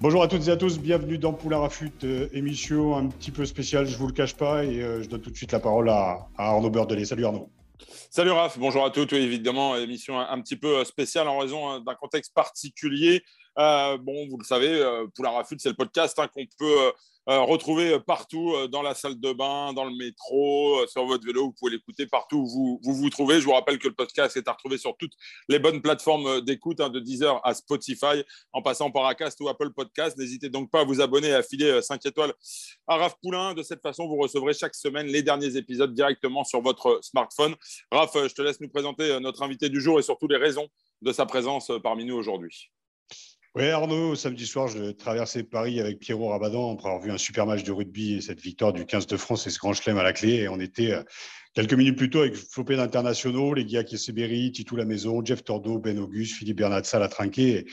Bonjour à toutes et à tous, bienvenue dans Poulain Rafut, euh, émission un petit peu spéciale, je vous le cache pas, et euh, je donne tout de suite la parole à, à Arnaud Beurdelet. Salut Arnaud. Salut Raph, bonjour à tous. Oui, évidemment, émission un, un petit peu euh, spéciale en raison hein, d'un contexte particulier. Euh, bon, vous le savez, euh, Poulain Rafut, c'est le podcast hein, qu'on peut retrouver partout euh, dans la salle de bain, dans le métro, euh, sur votre vélo. Vous pouvez l'écouter partout où vous, vous trouvez. Je vous rappelle que le podcast est à retrouver sur toutes les bonnes plateformes euh, d'écoute, hein, de Deezer à Spotify, en passant par Acast ou Apple Podcast. N'hésitez donc pas à vous abonner et à filer 5 étoiles à Raph Poulain. De cette façon, vous recevrez chaque semaine les derniers épisodes directement sur votre smartphone. Raph, je te laisse nous présenter notre invité du jour et surtout les raisons de sa présence parmi nous aujourd'hui. Oui, Arnaud, samedi soir, je traversais Paris avec Pierrot Rabadan après avoir vu un super match de rugby et cette victoire du 15 de France et ce grand chelem à la clé. Et on était euh, quelques minutes plus tôt avec flopé d'internationaux, les gars Kesseberi, Titou La Maison, Jeff Tordo, Ben Auguste, Philippe Bernatza, la trinqué.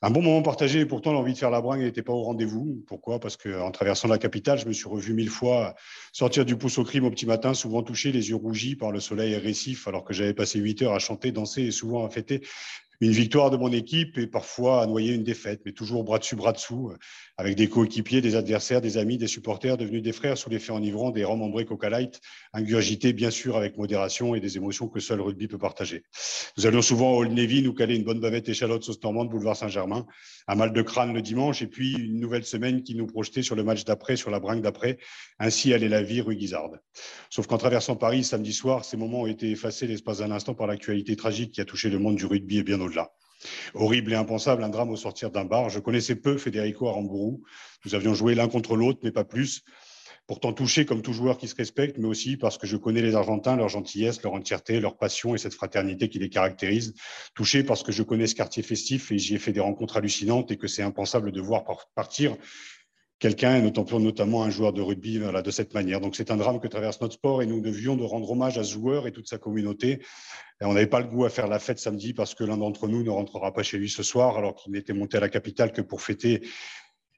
Un bon moment partagé et pourtant l'envie de faire la bringue n'était pas au rendez-vous. Pourquoi? Parce qu'en traversant la capitale, je me suis revu mille fois sortir du pouce au crime au petit matin, souvent touché, les yeux rougis par le soleil récif, alors que j'avais passé huit heures à chanter, danser et souvent à fêter une victoire de mon équipe et parfois à noyer une défaite, mais toujours bras dessus, bras dessous, avec des coéquipiers, des adversaires, des amis, des supporters, devenus des frères sous l'effet enivrant des rhums ambrés Coca Light, ingurgités bien sûr avec modération et des émotions que seul rugby peut partager. Nous allions souvent au Old Navy nous caler une bonne bavette échalote sauce normande, boulevard Saint-Germain, un mal de crâne le dimanche et puis une nouvelle semaine qui nous projetait sur le match d'après, sur la bringue d'après. Ainsi allait la vie rue Guizarde. Sauf qu'en traversant Paris samedi soir, ces moments ont été effacés l'espace d'un instant par l'actualité tragique qui a touché le monde du rugby et bien Horrible et impensable, un drame au sortir d'un bar. Je connaissais peu Federico Aramburu. Nous avions joué l'un contre l'autre, mais pas plus. Pourtant touché comme tout joueur qui se respecte, mais aussi parce que je connais les Argentins, leur gentillesse, leur entièreté, leur passion et cette fraternité qui les caractérise. Touché parce que je connais ce quartier festif et j'y ai fait des rencontres hallucinantes et que c'est impensable de voir partir quelqu'un, notamment un joueur de rugby, voilà, de cette manière. Donc c'est un drame que traverse notre sport et nous devions de rendre hommage à ce joueur et toute sa communauté. Et on n'avait pas le goût à faire la fête samedi parce que l'un d'entre nous ne rentrera pas chez lui ce soir alors qu'il n'était monté à la capitale que pour fêter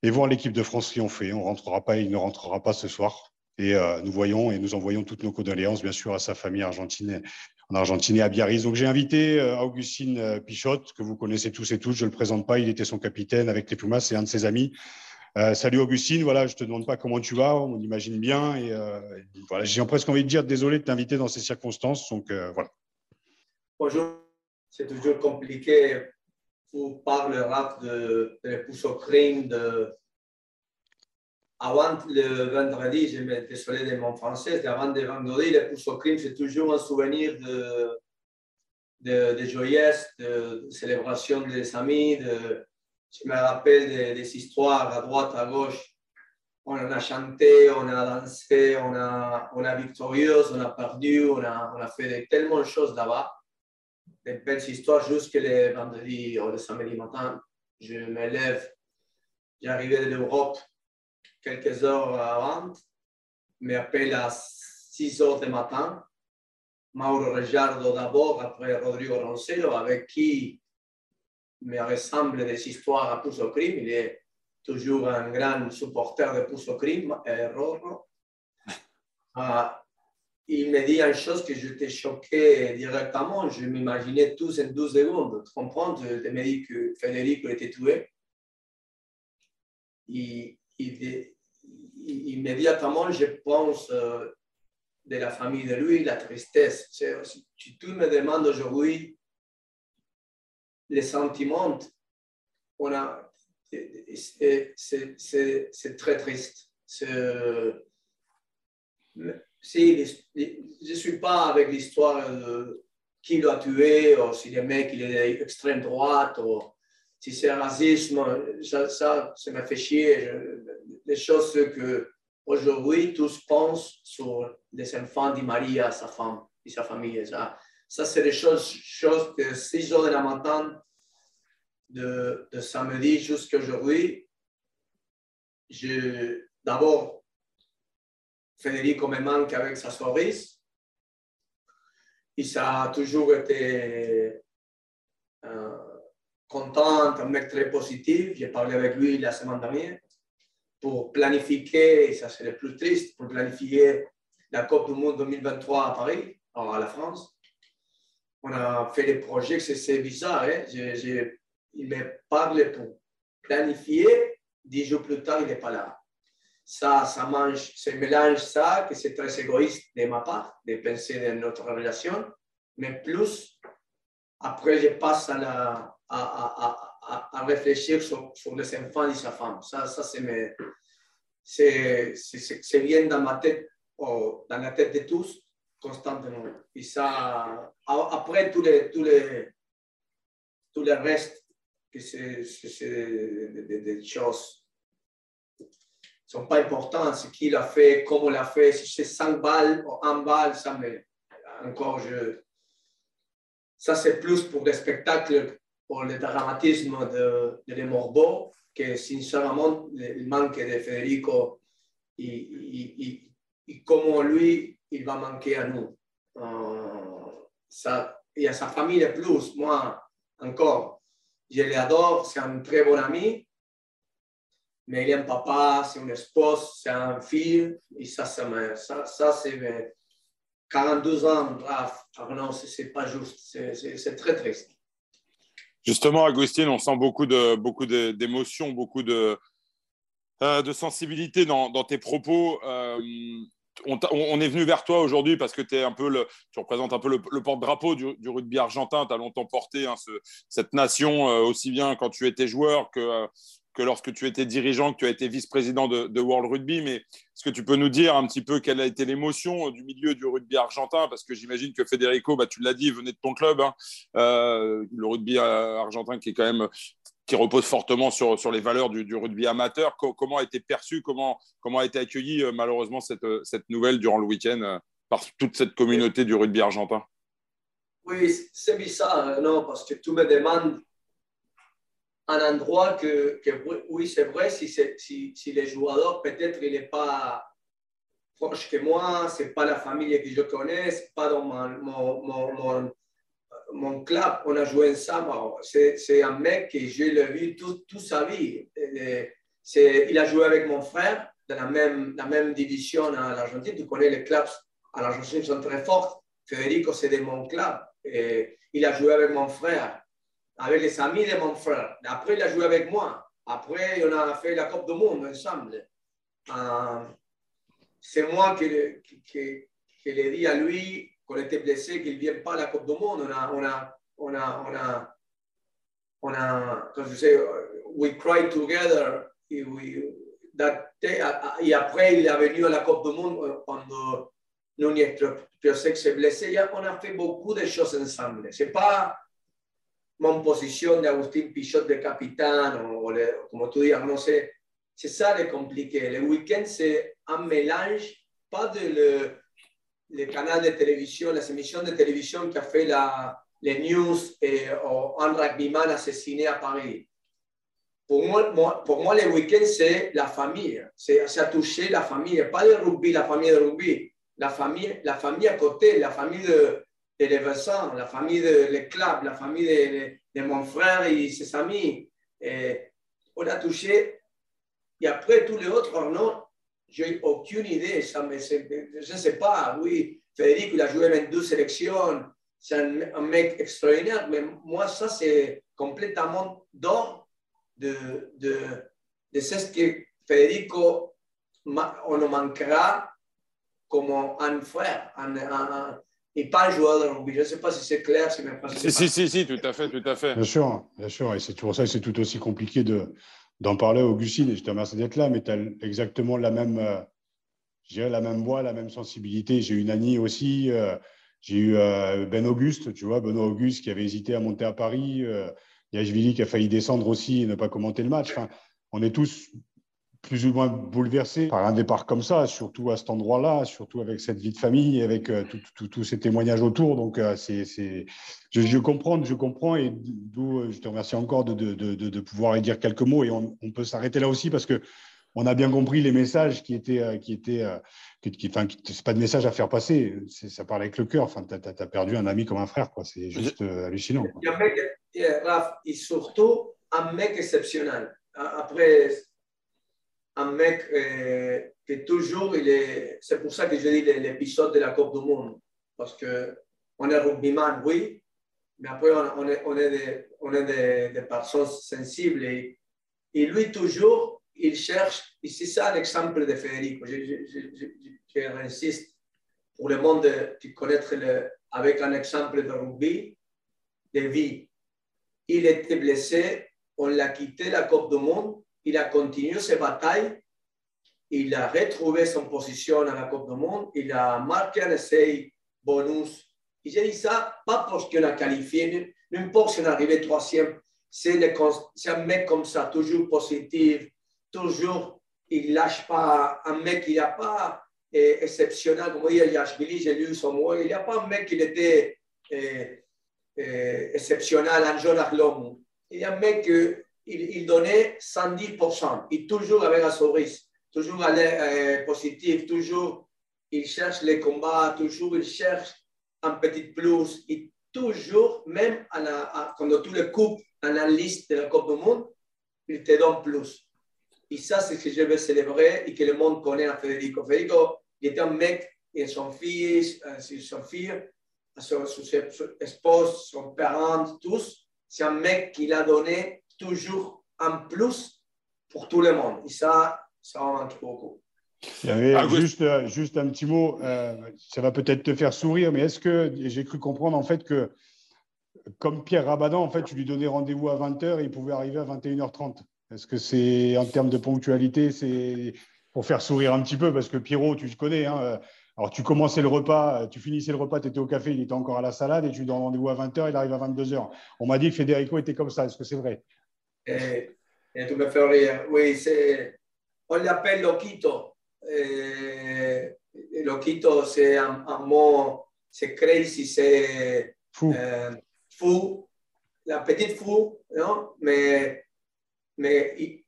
et voir l'équipe de France triompher. On rentrera pas, il ne rentrera pas ce soir. Et euh, nous voyons et nous envoyons toutes nos condoléances, bien sûr, à sa famille argentine, en Argentine et à Biarritz. Donc j'ai invité euh, Augustine Pichotte, que vous connaissez tous et toutes. Je ne le présente pas, il était son capitaine avec les Pumas, c'est un de ses amis. Euh, salut Augustine, voilà, je te demande pas comment tu vas, on imagine bien. Et euh, voilà, j'ai presque envie de dire désolé de t'inviter dans ces circonstances. Donc euh, voilà. Bonjour, c'est toujours compliqué pour parler rap de, de au crime. De... Avant le vendredi, je me désolé de mon français, avant le vendredi, le au crime, c'est toujours un souvenir de, de, de joyeuse, de célébration des amis, de, je me rappelle des, histoires à droite, à gauche. On a chanté, on a dansé, on a, on a victorieuse, on a perdu, on a, on a fait tellement de choses là-bas. Des belles histoires jusqu'à le vendredi ou le samedi matin. Je me lève, j'arrivais de l'Europe quelques heures avant, m'appelle à 6 heures du matin. Mauro Regiardo d'abord, après Rodrigo Roncello, avec qui me ressemble des histoires à Pouce au crime. Il est toujours un grand supporter de Pouce au crime, Roro. Euh, il me dit une chose que j'étais choqué directement. Je m'imaginais tous en 12 secondes. Tu comprends Il me dit que Federico était tué. Il, immédiatement, je pense euh, de la famille de lui, la tristesse. Si tu me demandes aujourd'hui les sentiments, on a, c'est très triste. si, je ne suis pas avec l'histoire de qui l'a tué, ou si le mec il est extrême droite, ou si c'est racisme, ça, ça, me fait chier. les choses que aujourd'hui tous pensent sur les enfants de Maria, sa femme et sa famille. Ça, ça c'est des choses, choses que 6 heures de la matin de, samedi jusqu'à aujourd'hui, d'abord, Federico me manque avec sa. Et ça a toujours été euh, content, un mec très positif. J'ai parlé avec lui la semaine dernière pour planifier, et ça c'est le plus triste, pour planifier la Coupe du Monde 2023 à Paris, à la France. On a fait des projets, c'est bizarre. Hein? il me parle pour planifier, dix jours plus tard, il n'est pas là. Ça, ça mange, ça mélange ça, que c'est très égoïste de ma part, de penser dans notre relation, mais plus, après, je passe à, la, à, à, à réfléchir sur, sur, les enfants de sa femme. Ça, ça c'est, bien dans ma tête, dans la tête de tous, constamment. Et ça, après, tous les, tous les, tout le reste, que c'est, des, choses sont pas importantes. Ce qu'il a fait, comment il a fait, si c'est 5 balles ou 1 balle, ça me, encore, je, ça c'est plus pour des spectacles, pour le dramatisme de, de les Morbeaux, que sincèrement, le manque de Federico et, comment lui, il va manquer à nous. Euh, ça, et à sa famille plus, moi encore, je l'adore, c'est un très bon ami, mais il est un papa, c'est une espouse, c'est un fils, et ça, ça, ça, ça c'est 42 ans, bref, non, c'est pas juste, c'est très triste. Justement, Agustine, on sent beaucoup de beaucoup d'émotions, beaucoup de, euh, de sensibilité dans, dans, tes propos. Euh, on, est venu vers toi aujourd'hui parce que es un peu tu représentes un peu le, porte-drapeau du, rugby argentin. Tu as longtemps porté hein, cette nation, euh, aussi bien quand tu étais joueur que, que lorsque tu étais dirigeant, que tu as été vice-président de, World Rugby. Mais est-ce que tu peux nous dire un petit peu quelle a été l'émotion du milieu du rugby argentin? Parce que j'imagine que Federico, bah, tu l'as dit, venait de ton club. Hein. Euh, le rugby euh, argentin qui est quand même qui repose fortement sur, sur les valeurs du, rugby amateur. comment a été perçu, comment, comment a été accueilli euh, malheureusement cette, cette nouvelle durant le week-end par toute cette communauté du rugby argentin? Oui, c'est bizarre, non, parce que tu me demandes un endroit que, que oui, c'est vrai, si, si, si les joueurs, peut-être il n'est pas proche que moi, ce n'est pas la famille que je connais, pas dans mon, mon, mon, mon, club, on a joué ensemble. C'est un mec que je vu toute tout sa vie. il a joué avec mon frère dans la même, division à l'Argentine. Tu connais les clubs à l'Argentine, sont très forts. Federico, c'est de mon club. Et il a joué avec mon frère avec les amis de mon frère. Après, il a joué avec moi. Après, on a fait la Coupe du Monde ensemble. Euh, c'est moi qui, l'ai dit à lui qu'on était blessé, qu'il ne vienne pas à la Coupe du Monde. On a, on a, on a, on a, on a comme je sais, we cried together. Et, we, that et après, il est venu à la Coupe du Monde quand nous que s'est blessé. On a fait beaucoup de choses ensemble. C'est pas mon position d'Agustin Pichot de capitaine, ou, comme tu dis, non c'est, c'est ça le compliqué. Le week-end, c'est un mélange, pas de le, le, canal de télévision, les émissions de télévision qui a fait la, les news et un rugbyman assassiné à Paris. Pour moi, pour moi le week-end, c'est la famille. C'est, ça touché la famille, pas le rugby, la famille de rugby. La famille, la famille à côté, la famille de, de les la famille de les clubs, la famille de, de, mon frère et ses amis. Et on a touché. Et après, tous les autres, non, j'ai aucune idée. Ça me, je ne sais pas. Oui, Frédéric, il a joué 22 sélections. C'est un, mec extraordinaire. Mais moi, ça, c'est complètement d'or de, de, de ce que Federico, on nous manquera comme un frère, un, un, et pas un joueur de rugby. Je ne sais pas si c'est clair, si même pas. Si, si, si, si, tout à fait, tout à fait. Bien sûr, bien sûr. Et c'est pour ça que c'est tout aussi compliqué de, d'en parler, Augustine. Et je te remercie d'être là, mais tu as exactement la même, euh, la même voix, la même sensibilité. J'ai eu Annie aussi. j'ai eu Ben Auguste, tu vois, Benoît Auguste qui avait hésité à monter à Paris. Yashvili qui a failli descendre aussi et ne pas commenter le match. Enfin, on est tous plus ou moins bouleversés par un départ comme ça, surtout à cet endroit-là, surtout avec cette vie de famille, avec euh, tous ces témoignages autour. Donc, euh, c'est, je, comprends, je comprends, et d'où euh, je te remercie encore de, de, de, pouvoir y dire quelques mots. Et on, peut s'arrêter là aussi parce que on a bien compris les messages qui étaient, qui étaient, qui, enfin, c'est pas de message à faire passer, ça parle avec le cœur. Enfin, tu as, perdu un ami comme un frère, quoi. C'est juste hallucinant. Il y a un mec, Raph, et surtout un mec exceptionnel. Après, un mec euh, qui toujours, il est, c'est pour ça que je dis l'épisode de la Coupe du Monde, parce que on est rugbyman, oui, mais après on, est, on est, des, on est des, personnes sensibles et, lui toujours, il cherche, et c'est ça l'exemple de Federico, j'insiste pour le monde de connaître le, avec un exemple de rugby, de vie. Il était blessé, on l'a quitté la Coupe du Monde, il a continué ses batailles, il a retrouvé son position à la Coupe du Monde, il a marqué un essai bonus. Et j'ai dit ça, pas parce qu'on a qualifié, n'importe si on est arrivé troisième, c'est un mec comme ça, toujours positif, toujours, il lâche pas un mec, il n'y a pas eh, exceptionnel, comme dit Yashvili, j'ai lu son mot, il n'y a pas un mec qui était eh, eh, exceptionnel, un. Il y a un mec qui il, donnait 110%, et toujours avec un sourire, toujours aller, positif, toujours il cherche les combats, toujours il cherche un petit plus, et toujours, même à la, quand tu le coupes dans la liste de la Coupe du Monde, il te donne plus. Et ça, c'est ce que je veux célébrer et que le monde connaît à Federico. Federico, il était un mec, et son fils, euh, son fille, son, son, son épouse, son parent, tous, c'est un mec qui l'a donné toujours un plus pour tout le monde. Et ça, ça en manque beaucoup. Il y avait juste, euh, juste un petit mot, euh, ça va peut-être te faire sourire, mais est-ce que j'ai cru comprendre en fait que, comme Pierre Rabadan, en fait, tu lui donnais rendez-vous à 20h et il pouvait arriver à 21h30 Est-ce que c'est, en termes de ponctualité, c'est pour faire sourire un petit peu? Parce que Pierrot, tu le connais, hein, euh, alors tu commençais le repas, tu finissais le repas, tu étais au café, il était encore à la salade et tu lui donnes rendez-vous à 20h, il arrive à 22h. On m'a dit que Federico était comme ça, est-ce que c'est vrai? Et, et tu me fais rire. Oui, c'est, on l'appelle Loquito. Et, loquito, c'est un, un, mot, c'est crazy, c'est fou. Euh, fou, la petite fou, non? Mais, mais il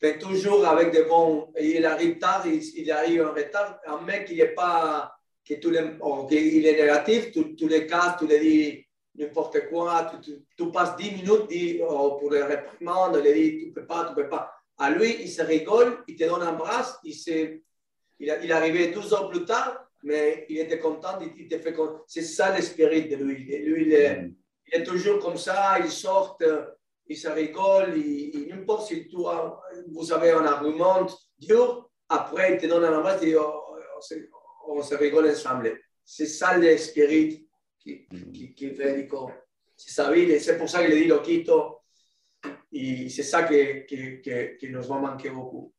fait toujours avec des bons. Il arrive tard, il, il arrive en retard. Un mec qui n'est pas. Qui, tous les, oh, il est négatif, tous les cas, tu les dis n'importe quoi, tu, tu, passes 10 minutes dis, oh, pour les réprimandes, les dire tu ne peux pas, tu ne peux pas. À lui, il se rigole, il te donne un bras, il, il, il est arrivé 12 ans plus tard, mais il était content, il, te fait C'est ça l'esprit de lui. Lui, il est, il est, toujours comme ça, il sort, il se rigole, il, n'importe si tu vous avez un argument dur, après il te donne un bras, il dit, oh, oh, on se rigole ensemble. C'est ça l'esprit qui, C'est sa vie, et c'est pour ça que le dit Loquito. Et c'est ça qui, qui, qui, nous va manquer beaucoup.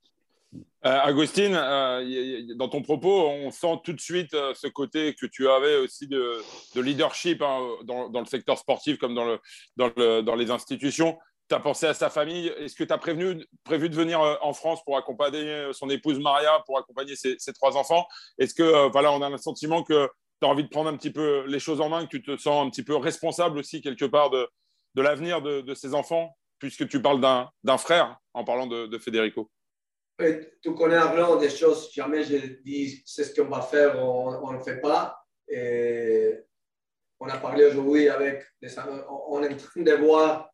Euh, Agustine, euh, dans ton propos, on sent tout de suite euh, ce côté que tu avais aussi de, de leadership hein, dans, dans, le secteur sportif comme dans, le, dans, le, dans les institutions. Tu as pensé à sa famille. Est-ce que tu as prévenu, prévu de venir euh, en France pour accompagner son épouse Maria, pour accompagner ses, ses trois enfants? Est-ce que voilà, on a le sentiment que tu as envie de prendre un petit peu les choses en main, que tu te sens un petit peu responsable aussi quelque part de, de l'avenir de, de, ces enfants, puisque tu parles d'un frère en parlant de, de Federico Tu connais Arnaud des choses, jamais je dis c'est ce qu'on va faire, on ne le fait pas. Et on a parlé aujourd'hui avec, on est en train de voir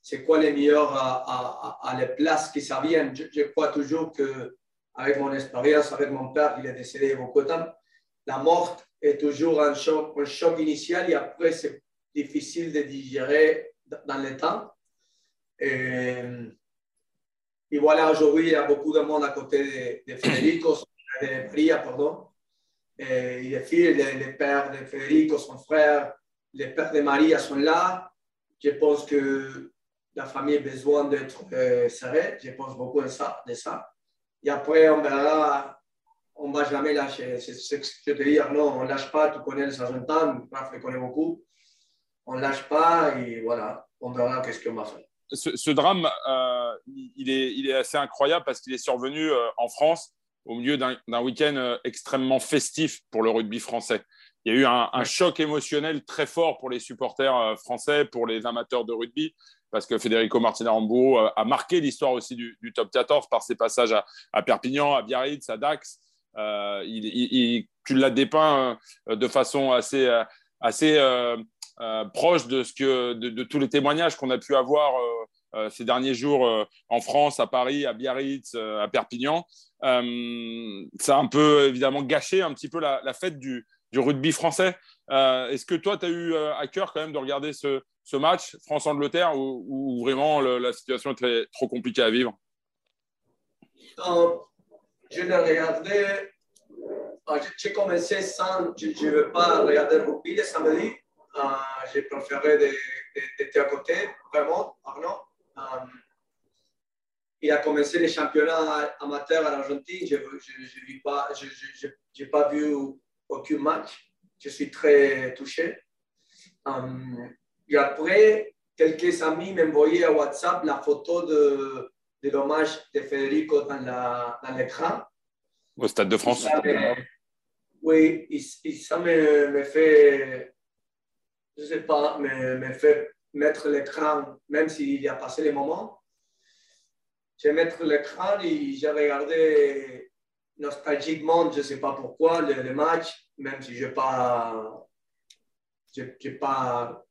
c'est quoi les meilleurs à, les places qui ça. Je, je, crois toujours que avec mon expérience, avec mon père, il est décédé beaucoup de temps, la mort est toujours un choc, un choc initial et après, c'est difficile de digérer dans le temps. Et, et voilà, aujourd'hui, il y a beaucoup de monde à côté de, de Federico, de Maria, pardon. Et les filles, les, les, pères de Federico, son frère, les pères de Maria sont là. Je pense que la famille a besoin d'être euh, serrée. Je pense beaucoup de ça, de ça. Et après, on verra on ne va jamais lâcher. C'est ce que je te dis, non, on ne lâche pas. Tu connais les Argentins, Raph les connaît beaucoup. On ne lâche pas et voilà, on verra qu'est-ce qu'on va faire. Ce, drame, euh, il, est, il est assez incroyable parce qu'il est survenu euh, en France au milieu d'un week-end euh, extrêmement festif pour le rugby français. Il y a eu un, choc émotionnel très fort pour les supporters français, pour les amateurs de rugby, parce que Federico Martinez Rambo a marqué l'histoire aussi du, top 14 par ses passages à, à Perpignan, à Biarritz, à Dax. Euh, tu l'as dépeint euh, de façon assez, euh, assez proche de, ce que, de, tous les témoignages qu'on a pu avoir ces derniers jours en France, à Paris, à Biarritz, à Perpignan. ça a un peu évidemment gâché un petit peu la, fête du, rugby français. Est-ce que toi, tu as eu à cœur quand même de regarder ce, match France-Angleterre où, vraiment la situation est trop compliquée à vivre? Je l'ai regardé. Ah, j'ai commencé sans. Je ne veux pas regarder le rugby le samedi. Ah, j'ai préféré d'être à côté, vraiment, Arnaud. Ah, il a commencé les championnats amateurs en Argentine. Je n'ai pas, vu aucun match. Je suis très touché. et après, quelques amis m'envoyaient à WhatsApp la photo de, de l'hommage de Federico dans l'écran. Au Stade de France. oui, et, ça me, fait, je sais pas, me, me fait mettre l'écran, même s'il y a passé les moments. Je vais mettre l'écran et j'ai regardé nostalgiquement, je ne sais pas pourquoi, le, match, même si je n'ai pas, pas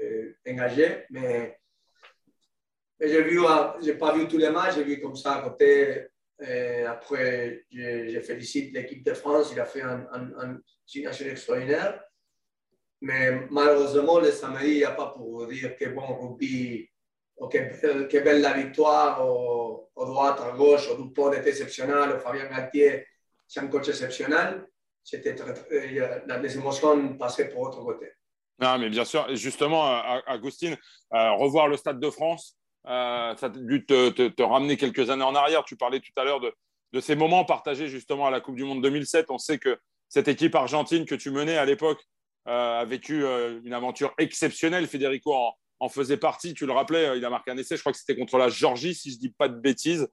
euh, engagé, mais j'ai vu, ah, j'ai pas vu tous les matchs, j'ai vu comme ça à côté. Après, je, félicite l'équipe de France, il a fait un, un, un extraordinaire. Mais malheureusement, le samedi, il n'y a pas pour dire que bon rugby, ou que, que, belle la victoire, au, au droite, à gauche, au Dupont était exceptionnel, au Fabien Galtier, c'est un coach exceptionnel. C'était les émotions passaient pour autre côté. Non, mais bien sûr. Justement, Agustine, euh, revoir le Stade de France, euh, ça a dû te, ramener quelques années en arrière. Tu parlais tout à l'heure de, ces moments partagés justement à la Coupe du Monde 2007. On sait que cette équipe argentine que tu menais à l'époque euh, a vécu euh, une aventure exceptionnelle. Federico en, faisait partie. Tu le rappelais, il a marqué un essai. Je crois que c'était contre la Georgie, si je ne dis pas de bêtises.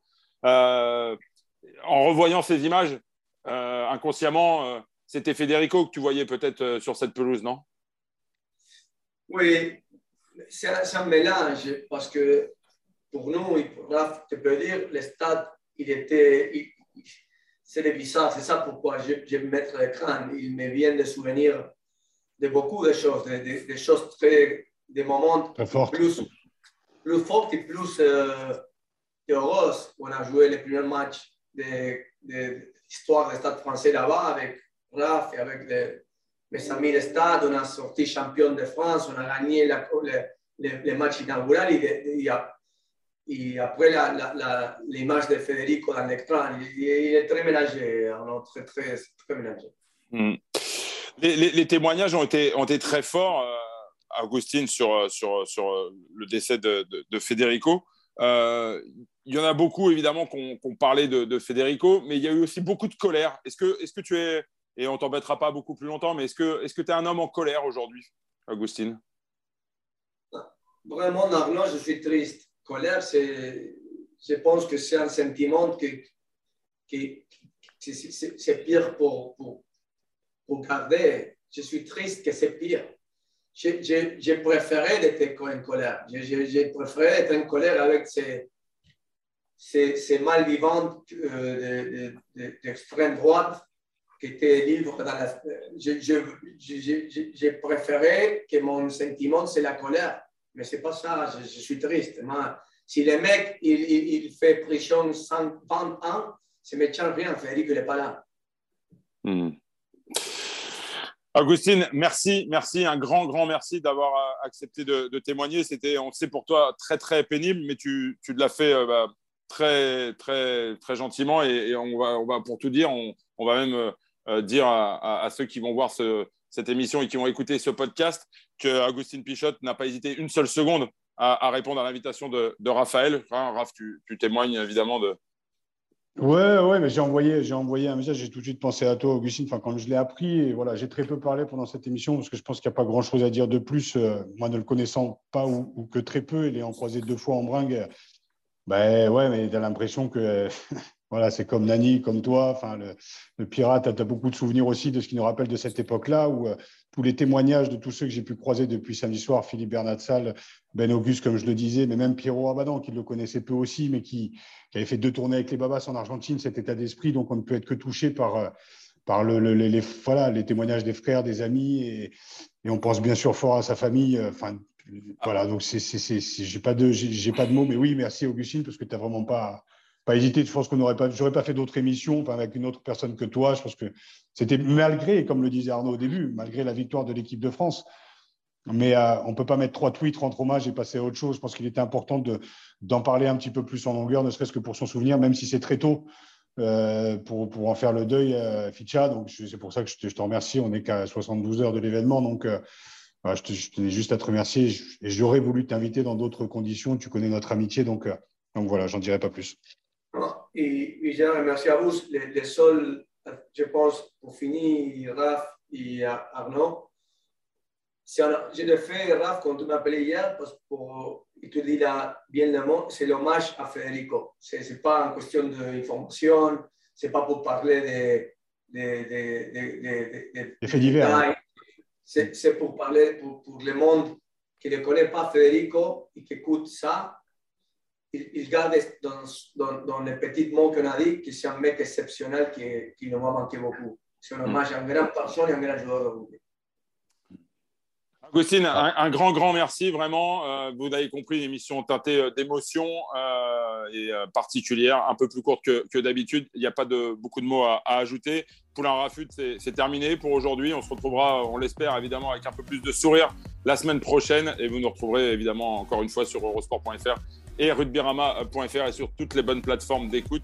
en revoyant ces images, inconsciemment, c'était Federico que tu voyais peut-être sur cette pelouse, non? Oui, c'est un, mélange parce que pour nous, Raph, tu peux dire, le stade, il était. c'est bizarre, c'est ça pourquoi je, je vais mettre l'écran. Il me vient de souvenirs de beaucoup de choses, des choses très. des moments plus, plus forts et plus euh, heureux. On a joué le premier match de, de l'histoire du stade français là-bas avec Raph et avec mes amis de stade. On a sorti champion de France, on a gagné la, le, match inaugural et, et, et après l'image de Federico dans l'écran, il, est très mélangé, très, très, très mélangé. Hmm. Les, les, témoignages ont été, ont été très forts, euh, Augustine, sur, sur, sur le décès de, de, Federico. Euh, il y en a beaucoup, évidemment, qu'on qu parlait de, de, Federico, mais il y a eu aussi beaucoup de colère. Est-ce que, est -ce que tu es, et on t'embêtera pas beaucoup plus longtemps, mais est-ce que tu es un homme en colère aujourd'hui, Augustine Vraiment, Arnaud, je suis triste. Colère, je pense que c'est un sentiment qui, qui, c'est pire pour, pour, pour, garder. Je suis triste que c'est pire. J'ai préféré être en colère. J'ai préféré être en colère avec ces, ces, ces mal vivants euh, d'extrême droite qui étaient libres dans la. J'ai préféré que mon sentiment, c'est la colère mais c'est pas ça, je, suis triste. Moi, si le mec, il, il, fait prison 120 ans, me tient rien, Frédéric, il n'est pas là. Hmm. Augustine, merci, merci, un grand, grand merci d'avoir euh, accepté de, témoigner. C'était, on sait pour toi, très, très pénible, mais tu, tu l'as fait euh, bah, très, très, très gentiment. Et, on, va, on va, pour tout dire, on, on va même euh, dire à, ceux qui vont voir ce, cette émission et qui vont écouter ce podcast que Agustin Pichot n'a pas hésité une seule seconde à, répondre à l'invitation de, Raphaël. Raph, tu, témoignes évidemment de, Ouais, ouais, mais j'ai envoyé, j'ai envoyé un message, j'ai tout de suite pensé à toi, Augustine. Enfin, quand je l'ai appris, voilà, j'ai très peu parlé pendant cette émission parce que je pense qu'il n'y a pas grand-chose à dire de plus. Euh, moi, ne le connaissant pas ou, que très peu, et l'ayant croisé deux fois en bringue, ben ouais, mais tu as l'impression que voilà, c'est comme Nani, comme toi. Enfin, le, pirate, tu as, beaucoup de souvenirs aussi de ce qui nous rappelle de cette époque-là où euh, tous les témoignages de tous ceux que j'ai pu croiser depuis samedi soir, Philippe Bernatsal, Ben Auguste, comme je le disais, mais même Pierrot Abadan, qui le connaissait peu aussi, mais qui, avait fait deux tournées avec les Babas en Argentine, cet état d'esprit. Donc, on ne peut être que touché par, euh, par le, les, voilà, les témoignages des frères, des amis. Et, on pense bien sûr fort à sa famille. Euh, enfin, voilà, donc j'ai pas j'ai, pas de mots, mais oui, merci Augustine, parce que tu n'as vraiment pas, pas. Je pense qu'on n'aurait pas, j'aurais pas fait d'autres émissions avec une autre personne que toi. Je pense que c'était malgré, comme le disait Arnaud au début, malgré la victoire de l'équipe de France. Mais euh, on ne peut pas mettre trois tweets, rendre hommage et passer à autre chose. Je pense qu'il était important de, d'en parler un petit peu plus en longueur, ne serait-ce que pour son souvenir, même si c'est très tôt euh, pour, pour, en faire le deuil, euh, Ficha. Donc, c'est pour ça que je te, remercie. On n'est qu'à 72 heures de l'événement. Donc, euh, je, je, tenais juste à te remercier. Et j'aurais voulu t'inviter dans d'autres conditions. Tu connais notre amitié. Donc, donc voilà, j'en dirai pas plus. Et, et merci à vous. Les, les je pense, pour finir, Raph et Arnaud, je le fais, Raph, quand tu m'appelais hier, parce que pour, il te dit là, bien le mot, c'est l'hommage à Federico. Ce n'est pas une question d'information, ce n'est pas pour parler de, de, de, faits divers. Hein. C'est pour parler pour, pour, le monde qui ne connaît pas Federico et qui écoute ça. Il, il garde dans, dans, dans les petits mots qu'on a dit que c'est un mec exceptionnel qui, qui nous a manqué beaucoup. C'est un hommage à une grande personne et à un grand joueur de rugby. Augustine, un, grand, grand merci, vraiment. Euh, vous avez compris, une émission teintée euh, d'émotions euh, et particulière, un peu plus courte que, d'habitude. Il n'y a pas de, beaucoup de mots à, ajouter. Poulain Rafut, c'est terminé pour aujourd'hui. On se retrouvera, on l'espère, évidemment, avec un peu plus de sourire la semaine prochaine. Et vous nous retrouverez, évidemment, encore une fois sur eurosport.fr et rugbyRama.fr et sur toutes les bonnes plateformes d'écoute.